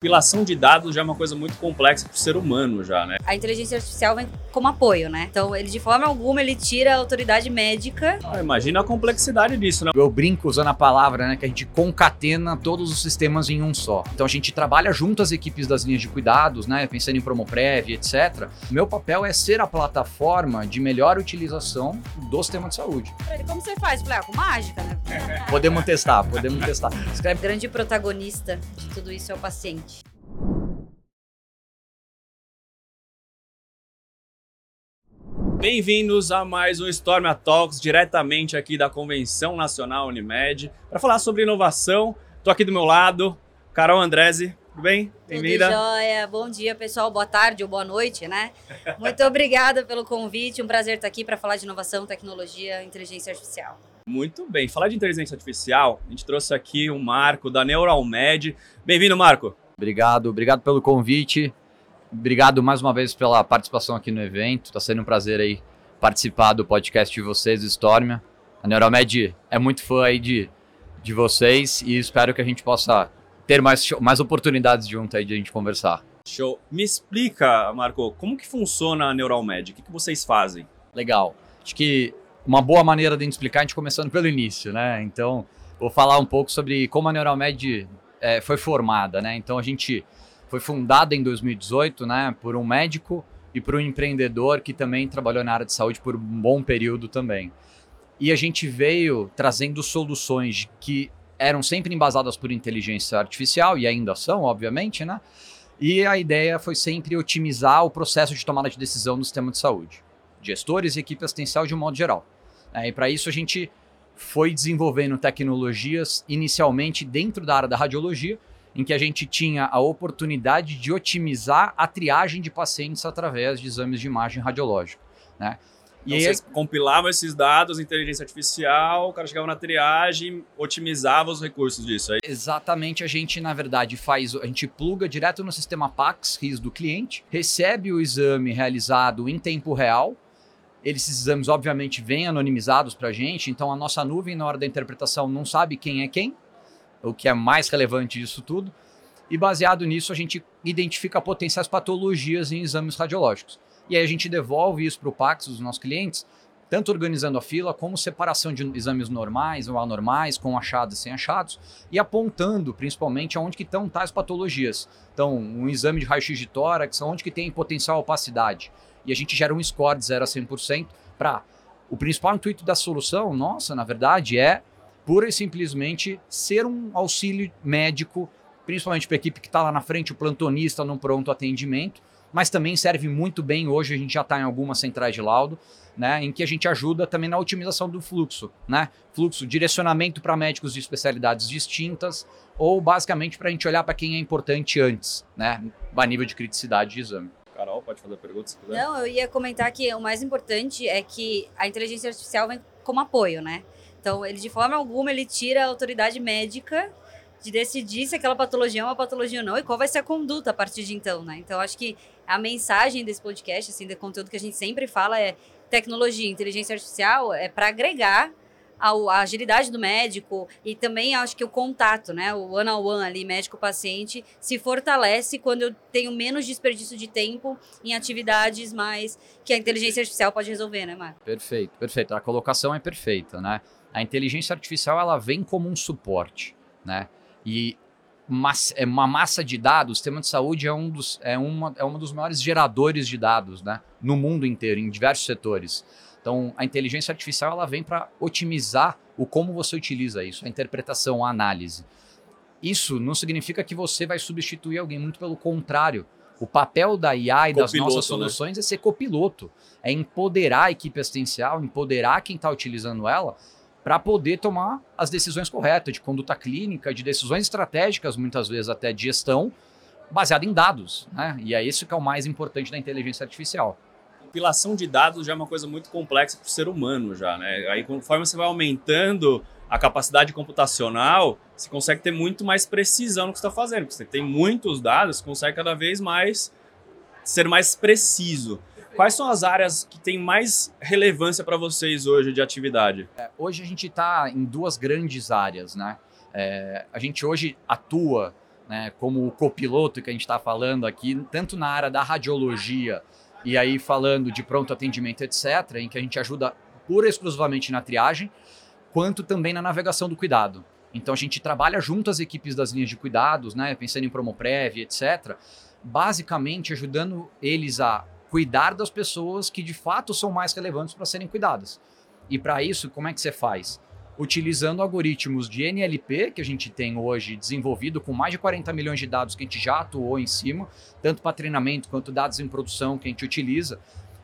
Compilação de dados já é uma coisa muito complexa para o ser humano já, né? A inteligência artificial vem como apoio, né? Então, ele de forma alguma ele tira a autoridade médica. Ah, imagina a complexidade disso, né? Eu brinco usando a palavra, né, que a gente concatena todos os sistemas em um só. Então a gente trabalha junto as equipes das linhas de cuidados, né, pensando em Promoprev, etc. Meu papel é ser a plataforma de melhor utilização do sistema de saúde. Como você faz? Falei, ah, com mágica, né? Podemos testar, podemos testar. Escreve. O grande protagonista de tudo isso é o paciente. Bem-vindos a mais um Storm Talks, diretamente aqui da Convenção Nacional Unimed, para falar sobre inovação. Estou aqui do meu lado, Carol Andrese, tudo bem? Bem-vinda. Tudo jóia. Bom dia, pessoal. Boa tarde ou boa noite, né? Muito obrigada pelo convite. Um prazer estar aqui para falar de inovação, tecnologia, inteligência artificial. Muito bem. Falar de inteligência artificial, a gente trouxe aqui o Marco da Neuralmed. Bem-vindo, Marco. Obrigado, obrigado pelo convite. Obrigado mais uma vez pela participação aqui no evento. Está sendo um prazer aí participar do podcast de vocês, Stormia. A Neuromed é muito fã aí de, de vocês e espero que a gente possa ter mais, mais oportunidades junto aí de a gente conversar. Show. Me explica, Marco, como que funciona a Neuralmed? O que, que vocês fazem? Legal. Acho que uma boa maneira de explicar é a gente começando pelo início, né? Então, vou falar um pouco sobre como a Neuralmed é, foi formada, né? Então, a gente foi fundada em 2018, né, por um médico e por um empreendedor que também trabalhou na área de saúde por um bom período também. E a gente veio trazendo soluções que eram sempre embasadas por inteligência artificial e ainda são, obviamente, né? E a ideia foi sempre otimizar o processo de tomada de decisão no sistema de saúde, gestores e equipe assistencial de um modo geral. É, e para isso a gente foi desenvolvendo tecnologias inicialmente dentro da área da radiologia, em que a gente tinha a oportunidade de otimizar a triagem de pacientes através de exames de imagem radiológica. Né? E então, aí, vocês compilavam esses dados, inteligência artificial, o cara chegava na triagem, otimizava os recursos disso. Aí. Exatamente, a gente na verdade faz, a gente pluga direto no sistema PAX, RIS do cliente, recebe o exame realizado em tempo real, esses exames obviamente vêm anonimizados para a gente, então a nossa nuvem na hora da interpretação não sabe quem é quem, o que é mais relevante disso tudo. E baseado nisso, a gente identifica potenciais patologias em exames radiológicos. E aí a gente devolve isso para o Pax, os nossos clientes, tanto organizando a fila, como separação de exames normais ou anormais, com achados e sem achados, e apontando principalmente aonde que estão tais patologias. Então, um exame de raio-x de tórax, onde que tem potencial opacidade. E a gente gera um score de 0 a 100% para... O principal intuito da solução, nossa, na verdade, é pura e simplesmente ser um auxílio médico, principalmente para a equipe que está lá na frente, o plantonista no pronto atendimento, mas também serve muito bem, hoje a gente já está em algumas centrais de laudo, né, em que a gente ajuda também na otimização do fluxo, né? Fluxo, direcionamento para médicos de especialidades distintas, ou basicamente para a gente olhar para quem é importante antes, né? A nível de criticidade de exame. Carol, pode fazer pergunta se quiser. Não, eu ia comentar que o mais importante é que a inteligência artificial vem como apoio, né? Então, ele de forma alguma ele tira a autoridade médica de decidir se aquela patologia é uma patologia ou não e qual vai ser a conduta a partir de então, né? Então, acho que a mensagem desse podcast, assim, do conteúdo que a gente sempre fala é tecnologia, inteligência artificial é para agregar a, a, agilidade do médico e também acho que o contato, né? O one on one ali, médico-paciente, se fortalece quando eu tenho menos desperdício de tempo em atividades mais que a inteligência artificial pode resolver, né, Marco? Perfeito, perfeito. A colocação é perfeita, né? A inteligência artificial ela vem como um suporte, né? E é uma massa de dados, o sistema de saúde é um dos, é uma, é um dos maiores geradores de dados né, no mundo inteiro, em diversos setores. Então, a inteligência artificial ela vem para otimizar o como você utiliza isso, a interpretação, a análise. Isso não significa que você vai substituir alguém, muito pelo contrário. O papel da IA e copiloto, das nossas né? soluções né? é ser copiloto, é empoderar a equipe assistencial, empoderar quem está utilizando ela para poder tomar as decisões corretas de conduta clínica, de decisões estratégicas, muitas vezes até de gestão, baseada em dados. Né? E é isso que é o mais importante da inteligência artificial. Compilação de dados já é uma coisa muito complexa para o ser humano já, né? Aí conforme você vai aumentando a capacidade computacional, você consegue ter muito mais precisão no que está fazendo. Porque você tem muitos dados, você consegue cada vez mais ser mais preciso. Quais são as áreas que têm mais relevância para vocês hoje de atividade? É, hoje a gente está em duas grandes áreas, né? É, a gente hoje atua né, como o copiloto que a gente está falando aqui, tanto na área da radiologia e aí falando de pronto atendimento, etc., em que a gente ajuda pura e exclusivamente na triagem, quanto também na navegação do cuidado. Então a gente trabalha junto às equipes das linhas de cuidados, né, pensando em Promoprev, etc., basicamente ajudando eles a cuidar das pessoas que de fato são mais relevantes para serem cuidadas. E para isso, como é que você faz? Utilizando algoritmos de NLP que a gente tem hoje desenvolvido com mais de 40 milhões de dados que a gente já atuou em cima, tanto para treinamento quanto dados em produção que a gente utiliza,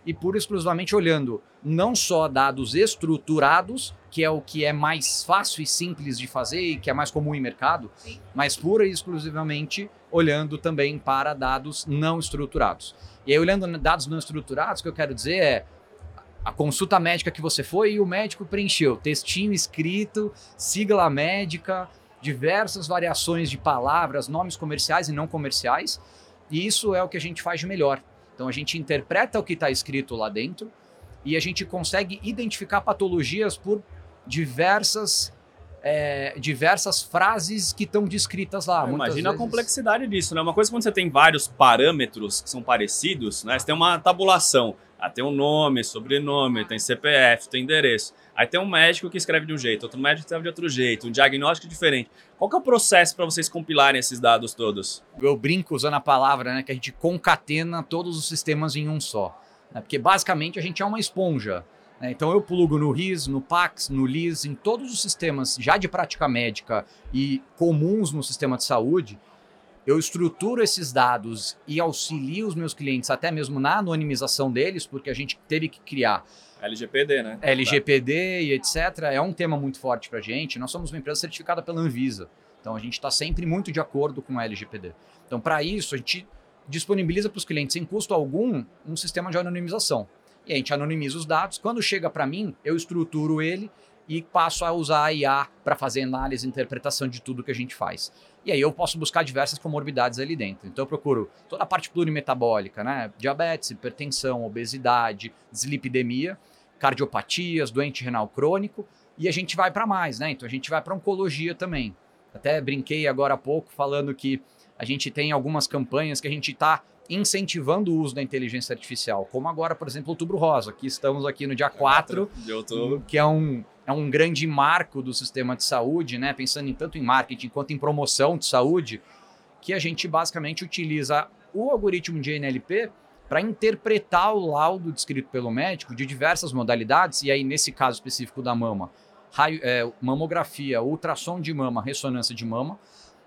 e pura e exclusivamente olhando não só dados estruturados, que é o que é mais fácil e simples de fazer e que é mais comum em mercado, Sim. mas pura e exclusivamente olhando também para dados não estruturados. E aí, olhando dados não estruturados, o que eu quero dizer é a consulta médica que você foi e o médico preencheu, textinho escrito, sigla médica, diversas variações de palavras, nomes comerciais e não comerciais, e isso é o que a gente faz de melhor. Então a gente interpreta o que está escrito lá dentro e a gente consegue identificar patologias por diversas é, diversas frases que estão descritas lá. Imagina vezes. a complexidade disso, né? Uma coisa quando você tem vários parâmetros que são parecidos, né? Você tem uma tabulação. Ah, tem um nome, sobrenome, tem CPF, tem endereço. Aí tem um médico que escreve de um jeito, outro médico que escreve de outro jeito, um diagnóstico diferente. Qual que é o processo para vocês compilarem esses dados todos? Eu brinco usando a palavra, né, que a gente concatena todos os sistemas em um só. Né, porque basicamente a gente é uma esponja. Né, então eu plugo no RIS, no PAX, no LIS, em todos os sistemas já de prática médica e comuns no sistema de saúde, eu estruturo esses dados e auxilio os meus clientes até mesmo na anonimização deles, porque a gente teve que criar LGPD, né? LGPD e etc. É um tema muito forte para a gente. Nós somos uma empresa certificada pela Anvisa. Então a gente está sempre muito de acordo com a LGPD. Então, para isso, a gente disponibiliza para os clientes, sem custo algum, um sistema de anonimização. E a gente anonimiza os dados. Quando chega para mim, eu estruturo ele e passo a usar a IA para fazer análise e interpretação de tudo que a gente faz. E aí eu posso buscar diversas comorbidades ali dentro. Então eu procuro toda a parte plurimetabólica, né? Diabetes, hipertensão, obesidade, dislipidemia, cardiopatias, doente renal crônico, e a gente vai para mais, né? Então a gente vai para oncologia também. Até brinquei agora há pouco falando que a gente tem algumas campanhas que a gente está incentivando o uso da inteligência artificial, como agora, por exemplo, o Outubro Rosa, que estamos aqui no dia 4 de outubro, que é um, é um grande marco do sistema de saúde, né? pensando em tanto em marketing quanto em promoção de saúde, que a gente basicamente utiliza o algoritmo de NLP para interpretar o laudo descrito pelo médico de diversas modalidades, e aí nesse caso específico da mama, raio, é, mamografia, ultrassom de mama, ressonância de mama,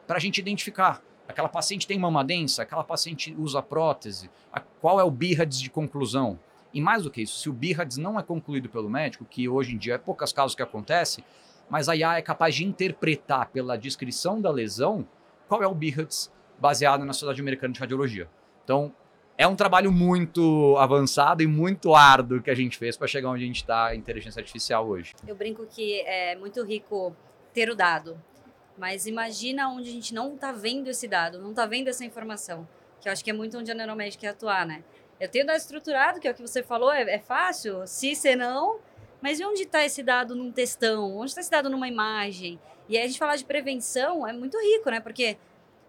para a gente identificar aquela paciente tem mama densa, aquela paciente usa prótese, a, qual é o BIRADS de conclusão. E mais do que isso, se o BIRADS não é concluído pelo médico, que hoje em dia é poucos casos que acontece, mas a IA é capaz de interpretar pela descrição da lesão qual é o BIRADS baseado na Sociedade Americana de Radiologia. Então, é um trabalho muito avançado e muito árduo que a gente fez para chegar onde a gente está em inteligência artificial hoje. Eu brinco que é muito rico ter o dado. Mas imagina onde a gente não está vendo esse dado, não está vendo essa informação. Que eu acho que é muito onde a neuromédica quer atuar, né? Eu tenho dado estruturado, que é o que você falou, é, é fácil, se ser não, mas e onde está esse dado num textão? Onde está esse dado numa imagem? E aí a gente falar de prevenção é muito rico, né? Porque,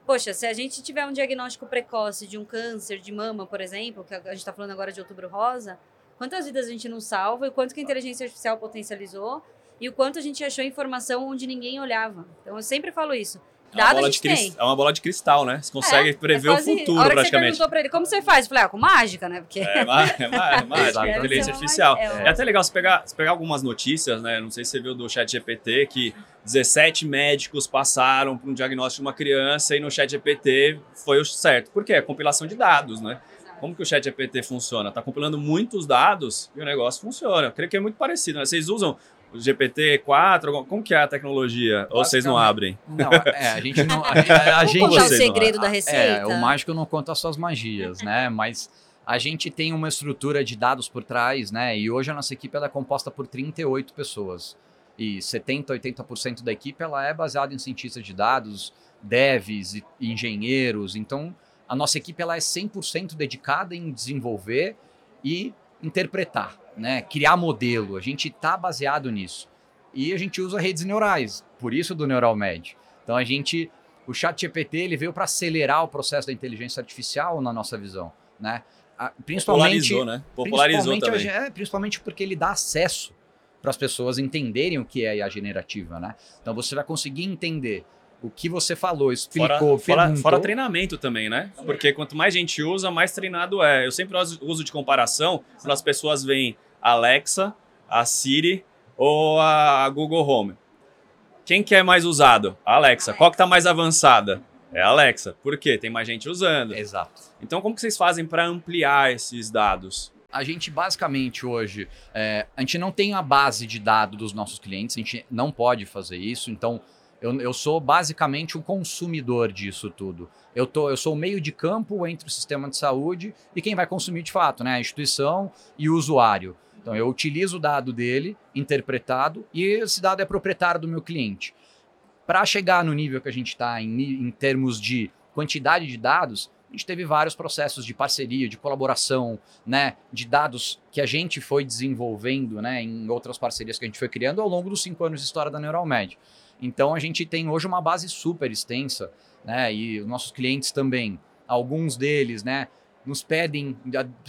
poxa, se a gente tiver um diagnóstico precoce de um câncer de mama, por exemplo, que a gente está falando agora de outubro rosa, quantas vidas a gente não salva e quanto que a inteligência artificial potencializou e o quanto a gente achou informação onde ninguém olhava. Então eu sempre falo isso. Dado é uma, tem. é uma bola de cristal, né? Você consegue é, prever é quase, o futuro, a hora praticamente. Que você pra ele como você faz, eu falei, ah, com mágica, né? Porque... É, é, é mágica, é, inteligência artificial. É, é, até legal você pegar, você pegar algumas notícias, né? Não sei se você viu do chat GPT, que 17 médicos passaram por um diagnóstico de uma criança e no chat GPT foi o certo. Por quê? É compilação de dados, né? Como que o chat GPT funciona? Está compilando muitos dados e o negócio funciona. Eu creio que é muito parecido. Né? Vocês usam GPT-4? Como que é a tecnologia? Ou vocês não abrem? Não, é, a gente não... A, a, a gente, contar o segredo da receita? É, o mágico não conta as suas magias, né? Mas a gente tem uma estrutura de dados por trás, né? E hoje a nossa equipe ela é composta por 38 pessoas. E 70, 80% da equipe ela é baseada em cientistas de dados, devs e engenheiros. Então, a nossa equipe ela é 100% dedicada em desenvolver e interpretar, né? criar modelo. A gente está baseado nisso. E a gente usa redes neurais, por isso do NeuralMed. Então a gente o chat GPT ele veio para acelerar o processo da inteligência artificial na nossa visão, né? Principalmente, Popularizou, né? Popularizou principalmente, também. É, principalmente porque ele dá acesso para as pessoas entenderem o que é a generativa, né? Então você vai conseguir entender o que você falou, explicou, fora, fora, fora, treinamento também, né? Porque quanto mais gente usa, mais treinado é. Eu sempre uso de comparação quando as pessoas veem a Alexa, a Siri ou a Google Home. Quem que é mais usado? A Alexa. Qual que tá mais avançada? É a Alexa. Por quê? Tem mais gente usando. Exato. Então, como que vocês fazem para ampliar esses dados? A gente basicamente hoje, é, a gente não tem a base de dados dos nossos clientes, a gente não pode fazer isso, então eu, eu sou basicamente um consumidor disso tudo. Eu, tô, eu sou o meio de campo entre o sistema de saúde e quem vai consumir de fato, né? A instituição e o usuário. Então eu utilizo o dado dele, interpretado, e esse dado é proprietário do meu cliente. Para chegar no nível que a gente está em, em termos de quantidade de dados, a gente teve vários processos de parceria, de colaboração, né, de dados que a gente foi desenvolvendo, né, em outras parcerias que a gente foi criando ao longo dos cinco anos de história da Neuralmed. Então a gente tem hoje uma base super extensa, né, e os nossos clientes também, alguns deles, né, nos pedem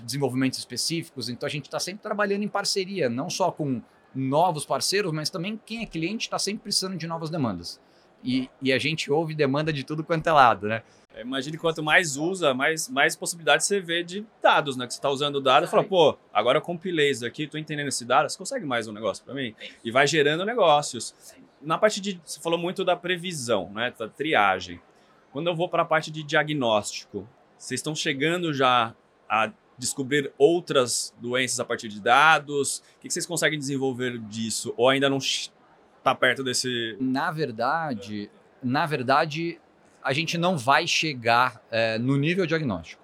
desenvolvimentos específicos, então a gente está sempre trabalhando em parceria, não só com novos parceiros, mas também quem é cliente está sempre precisando de novas demandas. E, e, a gente ouve demanda de tudo quanto é lado, né? Imagine quanto mais usa, mais, mais possibilidades você vê de dados, né? Que você está usando o dado e fala, pô, agora eu compilei isso aqui, estou entendendo esse dado, você consegue mais um negócio para mim? E vai gerando negócios. Na parte de. Você falou muito da previsão, né? Da triagem. Quando eu vou para a parte de diagnóstico, vocês estão chegando já a descobrir outras doenças a partir de dados? O que vocês conseguem desenvolver disso? Ou ainda não está perto desse. Na verdade, na verdade, a gente não vai chegar é, no nível diagnóstico.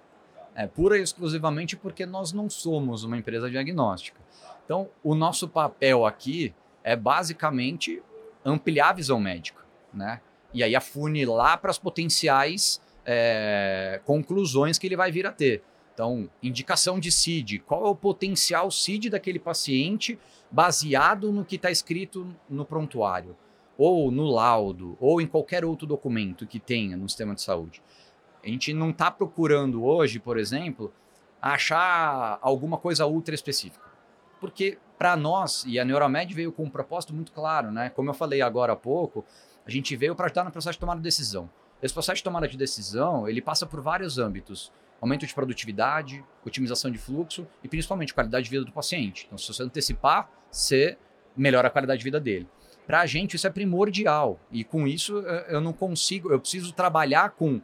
É pura e exclusivamente porque nós não somos uma empresa diagnóstica. Então, o nosso papel aqui é basicamente ampliar a visão médica, né? E aí afunilar para as potenciais é, conclusões que ele vai vir a ter. Então, indicação de CID, qual é o potencial CID daquele paciente baseado no que está escrito no prontuário? ou no laudo, ou em qualquer outro documento que tenha no sistema de saúde. A gente não está procurando hoje, por exemplo, achar alguma coisa ultra específica. Porque para nós, e a Neuromed veio com um propósito muito claro, né? Como eu falei agora há pouco, a gente veio para ajudar no processo de tomada de decisão. Esse processo de tomada de decisão, ele passa por vários âmbitos. Aumento de produtividade, otimização de fluxo e principalmente qualidade de vida do paciente. Então, se você antecipar, você melhora a qualidade de vida dele. Para a gente isso é primordial e com isso eu não consigo, eu preciso trabalhar com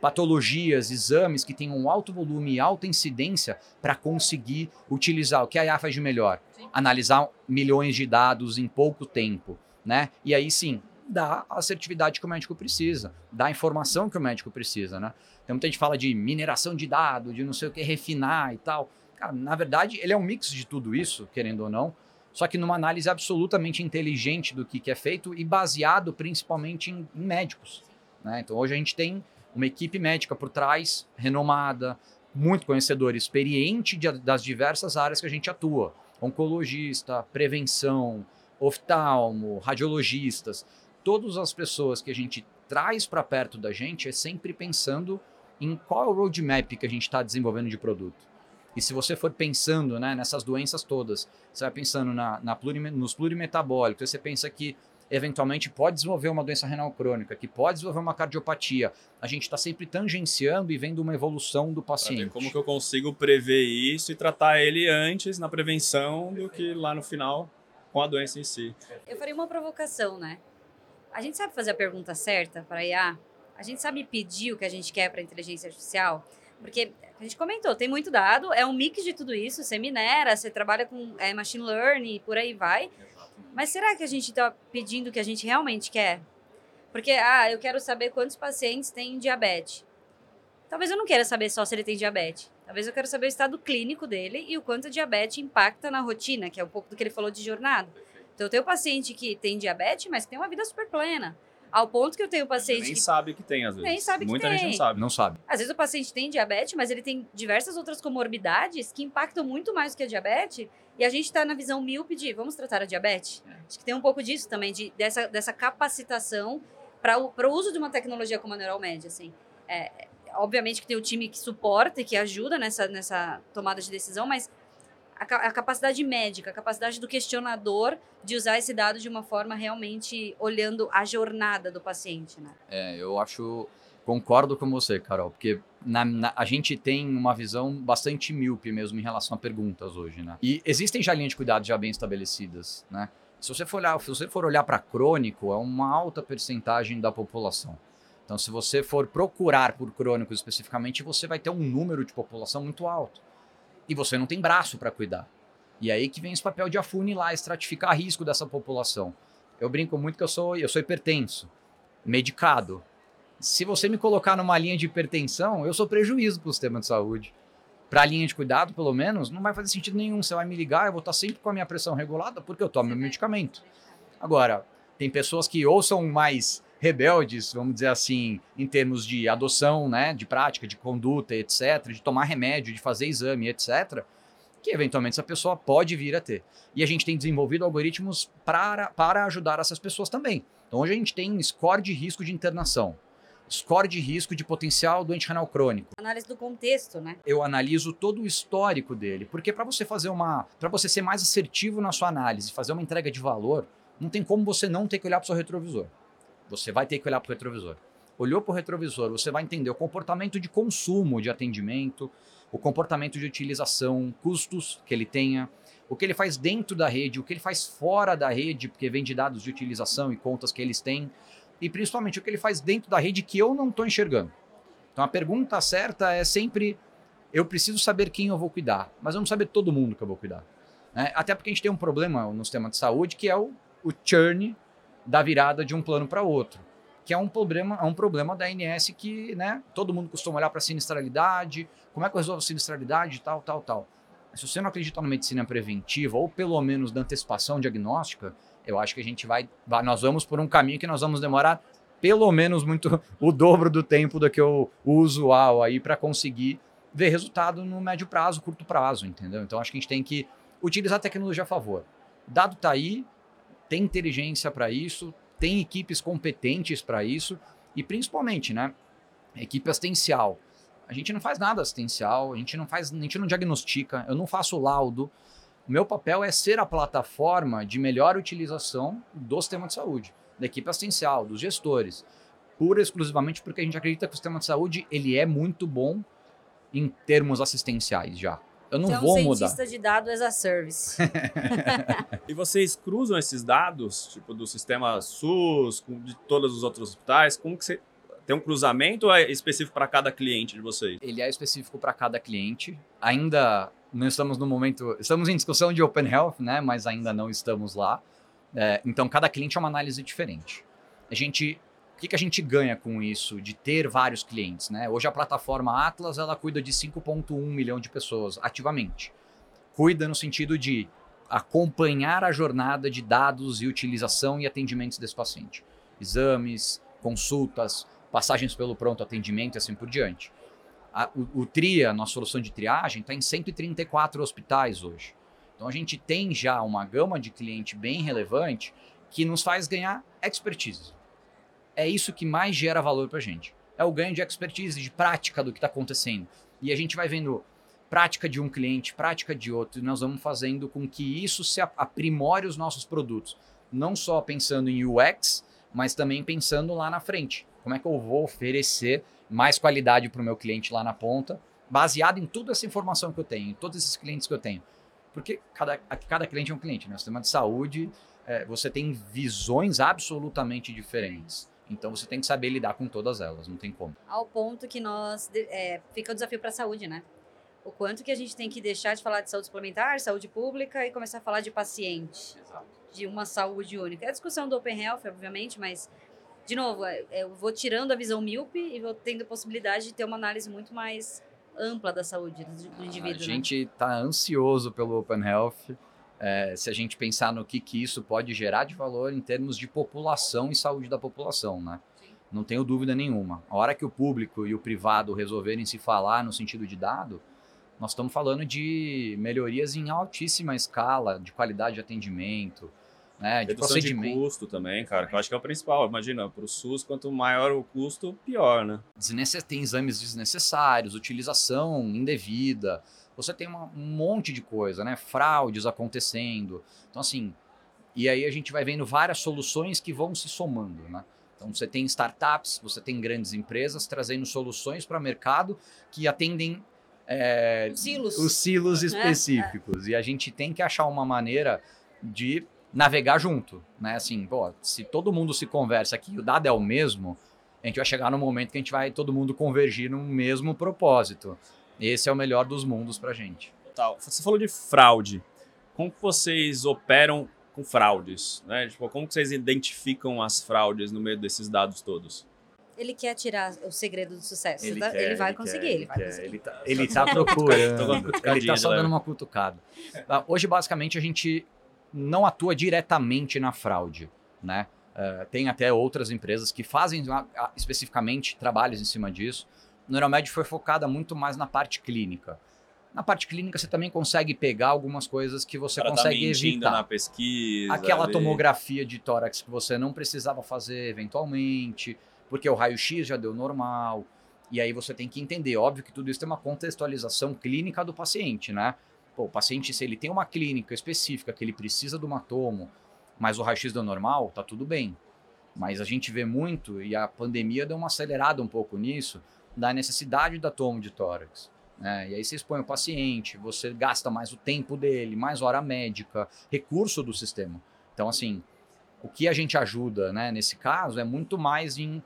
patologias, exames que tenham alto volume e alta incidência para conseguir utilizar o que a IA faz de melhor, sim. analisar milhões de dados em pouco tempo, né? E aí sim, dá a assertividade que o médico precisa, dá a informação que o médico precisa, né? Tem muita gente fala de mineração de dados, de não sei o que, refinar e tal. Cara, na verdade, ele é um mix de tudo isso, querendo ou não, só que numa análise absolutamente inteligente do que, que é feito e baseado principalmente em, em médicos. Né? Então hoje a gente tem uma equipe médica por trás, renomada, muito conhecedora, experiente de, das diversas áreas que a gente atua. Oncologista, prevenção, oftalmo, radiologistas. Todas as pessoas que a gente traz para perto da gente é sempre pensando em qual é o roadmap que a gente está desenvolvendo de produto. E se você for pensando né, nessas doenças todas, você vai pensando na, na plurime, nos plurimetabólicos, você pensa que eventualmente pode desenvolver uma doença renal crônica, que pode desenvolver uma cardiopatia. A gente está sempre tangenciando e vendo uma evolução do paciente. Como que eu consigo prever isso e tratar ele antes na prevenção do que lá no final com a doença em si? Eu farei uma provocação, né? A gente sabe fazer a pergunta certa para a IA? A gente sabe pedir o que a gente quer para a inteligência artificial? Porque a gente comentou, tem muito dado, é um mix de tudo isso. Você minera, você trabalha com é, machine learning e por aí vai. Mas será que a gente está pedindo o que a gente realmente quer? Porque, ah, eu quero saber quantos pacientes têm diabetes. Talvez eu não queira saber só se ele tem diabetes. Talvez eu quero saber o estado clínico dele e o quanto a diabetes impacta na rotina, que é um pouco do que ele falou de jornada. Então, eu tenho paciente que tem diabetes, mas que tem uma vida super plena. Ao ponto que eu tenho paciente. Nem que... sabe que tem, às vezes. Nem sabe que Muita tem. gente não sabe. Não sabe. Às vezes o paciente tem diabetes, mas ele tem diversas outras comorbidades que impactam muito mais do que a diabetes. E a gente está na visão míope de vamos tratar a diabetes? É. Acho que tem um pouco disso também, de, dessa, dessa capacitação para o uso de uma tecnologia como a Neuralmed, assim. É, obviamente que tem o time que suporta e que ajuda nessa, nessa tomada de decisão, mas a, a, capacidade médica, a capacidade do questionador de usar esse dado de uma forma realmente olhando a jornada do paciente, né? É, eu acho, concordo com você, Carol, porque na, na, a gente tem uma visão bastante míope mesmo em relação a perguntas hoje, né? E existem já linhas de cuidado já bem estabelecidas, né? Se você for olhar, se você for olhar para crônico, é uma alta percentagem da população. Então, se você for procurar por crônicos especificamente, você vai ter um número de população muito alto. E você não tem braço para cuidar. E aí que vem esse papel de afunilar, estratificar risco dessa população. Eu brinco muito que eu sou, eu sou hipertenso, medicado. Se você me colocar numa linha de hipertensão, eu sou prejuízo para o sistema de saúde. Para a linha de cuidado, pelo menos, não vai fazer sentido nenhum. Você vai me ligar, eu vou estar sempre com a minha pressão regulada porque eu tomo meu medicamento. Agora, tem pessoas que ou são mais rebeldes, vamos dizer assim, em termos de adoção, né, de prática, de conduta, etc., de tomar remédio, de fazer exame, etc., que eventualmente essa pessoa pode vir a ter. E a gente tem desenvolvido algoritmos para, para ajudar essas pessoas também. Então hoje a gente tem score de risco de internação, score de risco de potencial doente renal crônico. Análise do contexto, né? Eu analiso todo o histórico dele, porque para você fazer uma, para você ser mais assertivo na sua análise, fazer uma entrega de valor, não tem como você não ter que olhar para o seu retrovisor. Você vai ter que olhar para o retrovisor. Olhou para o retrovisor, você vai entender o comportamento de consumo de atendimento, o comportamento de utilização, custos que ele tenha, o que ele faz dentro da rede, o que ele faz fora da rede, porque vem de dados de utilização e contas que eles têm, e principalmente o que ele faz dentro da rede que eu não estou enxergando. Então a pergunta certa é sempre: eu preciso saber quem eu vou cuidar, mas eu não saber todo mundo que eu vou cuidar. Né? Até porque a gente tem um problema no sistema de saúde que é o, o churn da virada de um plano para outro, que é um problema, é um problema da ANS que, né, todo mundo costuma olhar para sinistralidade, como é que eu resolvo a sinistralidade, tal, tal, tal. Se você não acredita na medicina preventiva ou pelo menos na antecipação diagnóstica, eu acho que a gente vai, nós vamos por um caminho que nós vamos demorar pelo menos muito o dobro do tempo do que o, usual aí para conseguir ver resultado no médio prazo, curto prazo, entendeu? Então acho que a gente tem que utilizar a tecnologia a favor. Dado está aí, tem inteligência para isso, tem equipes competentes para isso e principalmente, né, equipe assistencial. A gente não faz nada assistencial, a gente não faz, a gente não diagnostica, eu não faço laudo. O meu papel é ser a plataforma de melhor utilização do sistema de saúde, da equipe assistencial, dos gestores, pura e exclusivamente porque a gente acredita que o sistema de saúde ele é muito bom em termos assistenciais já. Eu não Você vou é um mudar. cientista de dados as a service. E vocês cruzam esses dados, tipo, do sistema SUS, com- de todos os outros hospitais? Como que você. Tem um cruzamento ou é específico para cada cliente de vocês? Ele é específico para cada cliente. Ainda não estamos no momento. Estamos em discussão de Open Health, né? Mas ainda não estamos lá. É, então, cada cliente é uma análise diferente. A gente. O que, que a gente ganha com isso de ter vários clientes? Né? Hoje a plataforma Atlas ela cuida de 5,1 milhão de pessoas ativamente. Cuida no sentido de acompanhar a jornada de dados e utilização e atendimentos desse paciente. Exames, consultas, passagens pelo pronto atendimento e assim por diante. A- o, o TRIA, nossa solução de triagem, está em 134 hospitais hoje. Então a gente tem já uma gama de cliente bem relevante que nos faz ganhar expertise. É isso que mais gera valor para a gente. É o ganho de expertise, de prática do que está acontecendo. E a gente vai vendo prática de um cliente, prática de outro, e nós vamos fazendo com que isso se ap- aprimore os nossos produtos. Não só pensando em UX, mas também pensando lá na frente. Como é que eu vou oferecer mais qualidade para o meu cliente lá na ponta, baseado em toda essa informação que eu tenho, em todos esses clientes que eu tenho. Porque cada, cada cliente é um cliente, né? O sistema de saúde, é, você tem visões absolutamente diferentes. Então você tem que saber lidar com todas elas, não tem como. Ao ponto que nós. é, fica o desafio para a saúde, né? O quanto que a gente tem que deixar de falar de saúde suplementar, saúde pública e começar a falar de paciente, de uma saúde única. É a discussão do Open Health, obviamente, mas, de novo, é- é, eu vou tirando a visão míope e vou tendo a possibilidade de ter uma análise muito mais ampla da saúde do, do indivíduo. A né? gente está ansioso pelo Open Health. É, se a gente pensar no que, que isso pode gerar de valor em termos de população e saúde da população, né? Não tenho dúvida nenhuma. A hora que o público e o privado resolverem se falar no sentido de dado, nós estamos falando de melhorias em altíssima escala, de qualidade de atendimento, né, de Redução de procedimento. custo também, cara, que eu acho que é o principal. Imagina, para o SUS, quanto maior o custo, pior, né? Tem exames desnecessários, utilização indevida, você tem uma- um monte de coisa, né? Fraudes acontecendo. Então, assim, e aí a gente vai vendo várias soluções que vão se somando, né? Então, você tem startups, você tem grandes empresas trazendo soluções para o mercado que atendem é, Os silos. os silos específicos. E a gente tem que achar uma maneira de navegar junto, né? Assim, pô, se todo mundo se conversa aqui, o dado é o mesmo, a gente vai chegar no momento que a gente vai todo mundo convergir num mesmo propósito. Esse é o melhor dos mundos pra gente. Você falou de fraude. Como que vocês operam com fraudes? Né? Tipo, como que vocês identificam as fraudes no meio desses dados todos? Ele quer tirar o segredo do sucesso. Ele, quer, ele vai quer, conseguir, ele vai quer. conseguir. Ele tá, ele tá procurando. ele tá de só dando uma cutucada. Ah, Hoje, basicamente, a gente não atua diretamente na fraude, né? Eh, tem até outras empresas que fazem ah, especificamente trabalhos em cima disso. Neuromed foi focada muito mais na parte clínica. Na parte clínica, você também consegue pegar algumas coisas que você consegue tá mentindo evitar. na pesquisa. Aquela ali. tomografia de tórax que você não precisava fazer eventualmente, porque o raio-x já deu normal. E aí você tem que entender, óbvio que tudo isso tem uma contextualização clínica do paciente, né? Pô, o paciente, se ele tem uma clínica específica que ele precisa do tomo, mas o raio-x deu normal, tá tudo bem. Mas a gente vê muito, e a pandemia deu uma acelerada um pouco nisso, da necessidade da tomo de tórax. né? E aí você expõe o paciente, você gasta mais o tempo dele, mais hora médica, recurso do sistema. Então, assim, o que a gente ajuda né, nesse caso é muito mais em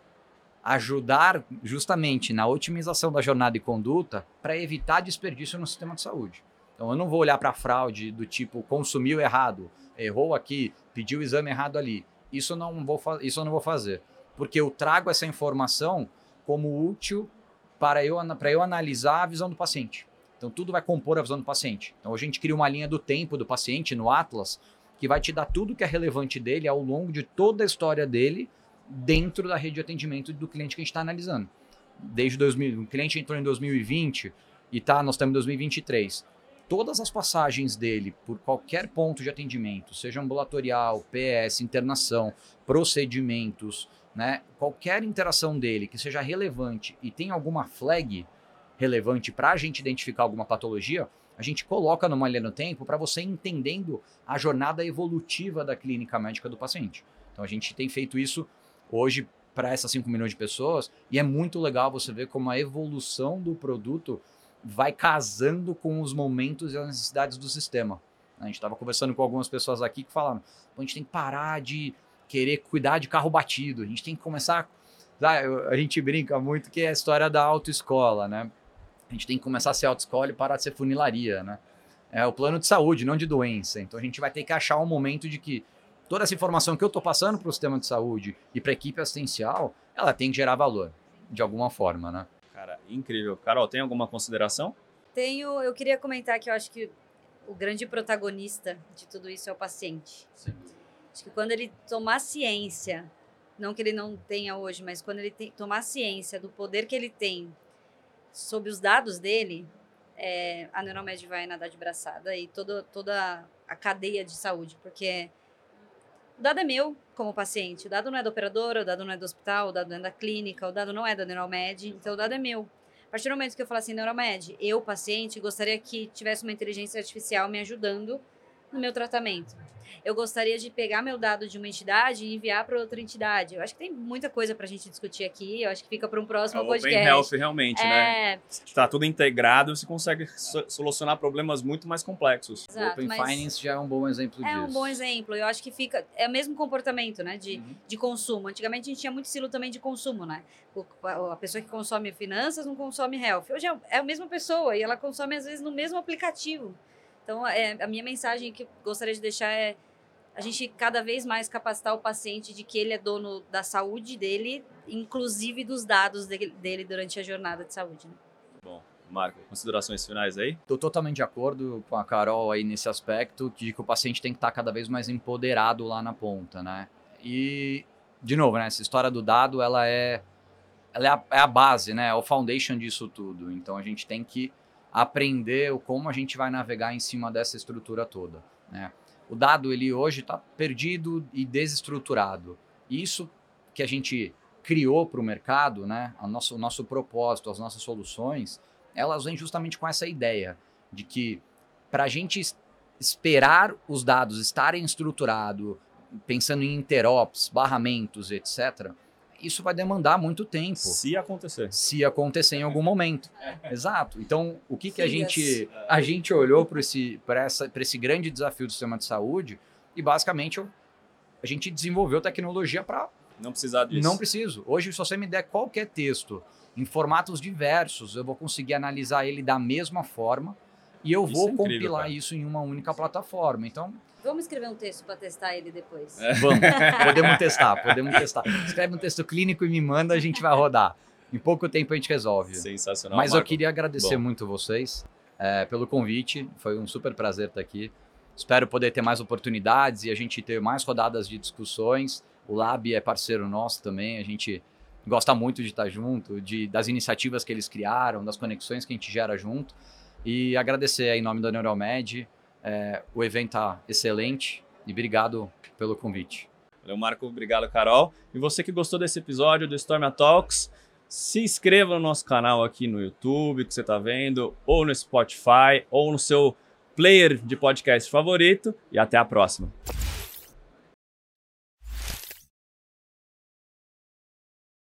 ajudar justamente na otimização da jornada e conduta para evitar desperdício no sistema de saúde. Então, eu não vou olhar para fraude do tipo consumiu errado, errou aqui, pediu o exame errado ali. Isso não vou, isso eu não vou fazer, porque eu trago essa informação como útil para eu, para eu analisar a visão do paciente. Então, tudo vai compor a visão do paciente. Então, a gente cria uma linha do tempo do paciente no Atlas que vai te dar tudo que é relevante dele ao longo de toda a história dele dentro da rede de atendimento do cliente que a gente está analisando. Desde 2000, o cliente entrou em 2020 e tá, nós estamos em 2023. Todas as passagens dele por qualquer ponto de atendimento, seja ambulatorial, PS, internação, procedimentos, né? Qualquer interação dele que seja relevante e tem alguma flag relevante para a gente identificar alguma patologia, a gente coloca numa linha no tempo para você entendendo a jornada evolutiva da clínica médica do paciente. Então a gente tem feito isso hoje para essas 5 milhões de pessoas e é muito legal você ver como a evolução do produto vai casando com os momentos e as necessidades do sistema. A gente estava conversando com algumas pessoas aqui que falaram: "Pô, a gente tem que parar de querer cuidar de carro batido, a gente tem que começar. Eu- A gente brinca muito que é a história da autoescola, né? A gente tem que começar a ser autoescola e parar de ser funilaria, né? É o plano de saúde, não de doença. Então a gente vai ter que achar um momento de que toda essa informação que eu estou passando para o sistema de saúde e para a equipe assistencial, ela tem que gerar valor, de alguma forma, né? Cara, incrível. Carol, tem alguma consideração? Tenho, eu queria comentar que eu acho que o grande protagonista de tudo isso é o paciente. Acho que quando ele tomar ciência, não que ele não tenha hoje, mas quando ele tem- tomar ciência do poder que ele tem sobre os dados dele, é, a Neuromed vai nadar de braçada e toda, toda a cadeia de saúde, porque o dado é meu como paciente, o dado não é da operadora, o dado não é do hospital, o dado não é da clínica, o dado não é da Neuromed, então o dado é meu. A partir do momento que eu falar assim, Neuromed, eu, paciente, gostaria que tivesse uma inteligência artificial me ajudando no meu tratamento. Eu gostaria de pegar meu dado de uma entidade e enviar para outra entidade. Eu acho que tem muita coisa para a gente discutir aqui. Eu acho que fica para um próximo É o Open podcast. Health, realmente, né? é, Está tudo integrado, você consegue so- solucionar problemas muito mais complexos. O exato, Open mas Finance já é um bom exemplo é disso. um bom exemplo. Eu acho que fica é o mesmo comportamento, né, de, Uhum. de consumo. Antigamente a gente tinha muito estilo também de consumo, né? O- a pessoa que consome finanças não consome health. Hoje é, é a mesma pessoa e ela consome às vezes no mesmo aplicativo. Então, é, a minha mensagem que eu gostaria de deixar é a gente cada vez mais capacitar o paciente de que ele é dono da saúde dele, inclusive dos dados dele, dele durante a jornada de saúde. né? Bom, Marco, considerações finais aí? Estou totalmente de acordo com a Carol aí nesse aspecto de que o paciente tem que estar cada vez mais empoderado lá na ponta, né? E, de novo, né, essa história do dado, ela é, ela é, a, é a base, né? É o foundation disso tudo. Então, a gente tem que aprender como a gente vai navegar em cima dessa estrutura toda, né? O dado ele hoje está perdido e desestruturado. Isso que a gente criou para o mercado, né? O nosso, o nosso propósito, as nossas soluções, elas vêm justamente com essa ideia de que para a gente esperar os dados estarem estruturados, pensando em interops, barramentos, etc., isso vai demandar muito tempo. Se acontecer. Se acontecer em algum momento. Exato. Então, o que, que a gente a gente olhou para esse, essa, esse grande desafio do sistema de saúde e basicamente a gente desenvolveu tecnologia para. Não precisar disso. Não preciso. Hoje, se você me der qualquer texto em formatos diversos, eu vou conseguir analisar ele da mesma forma e eu Isso vou é incrível, compilar cara. isso em uma única plataforma. Então, Vamos escrever um texto para testar ele depois. É. vamos, podemos testar, podemos testar. Escreve um texto clínico e me manda, a gente vai rodar. Em pouco tempo a gente resolve. Sensacional. Mas eu Marco. queria agradecer Bom. muito vocês é, pelo convite. Foi um super prazer estar aqui. Espero poder ter mais oportunidades e a gente ter mais rodadas de discussões. O Lab é parceiro nosso também. A gente gosta muito de estar junto, de, das iniciativas que eles criaram, das conexões que a gente gera junto. E agradecer em nome da Neuromed. É, o evento está excelente e obrigado pelo convite. Valeu, Marco. Obrigado, Carol. E você que gostou desse episódio do Storm Talks, se inscreva no nosso canal aqui no YouTube, que você está vendo, ou no Spotify, ou no seu player de podcast favorito. E até a próxima.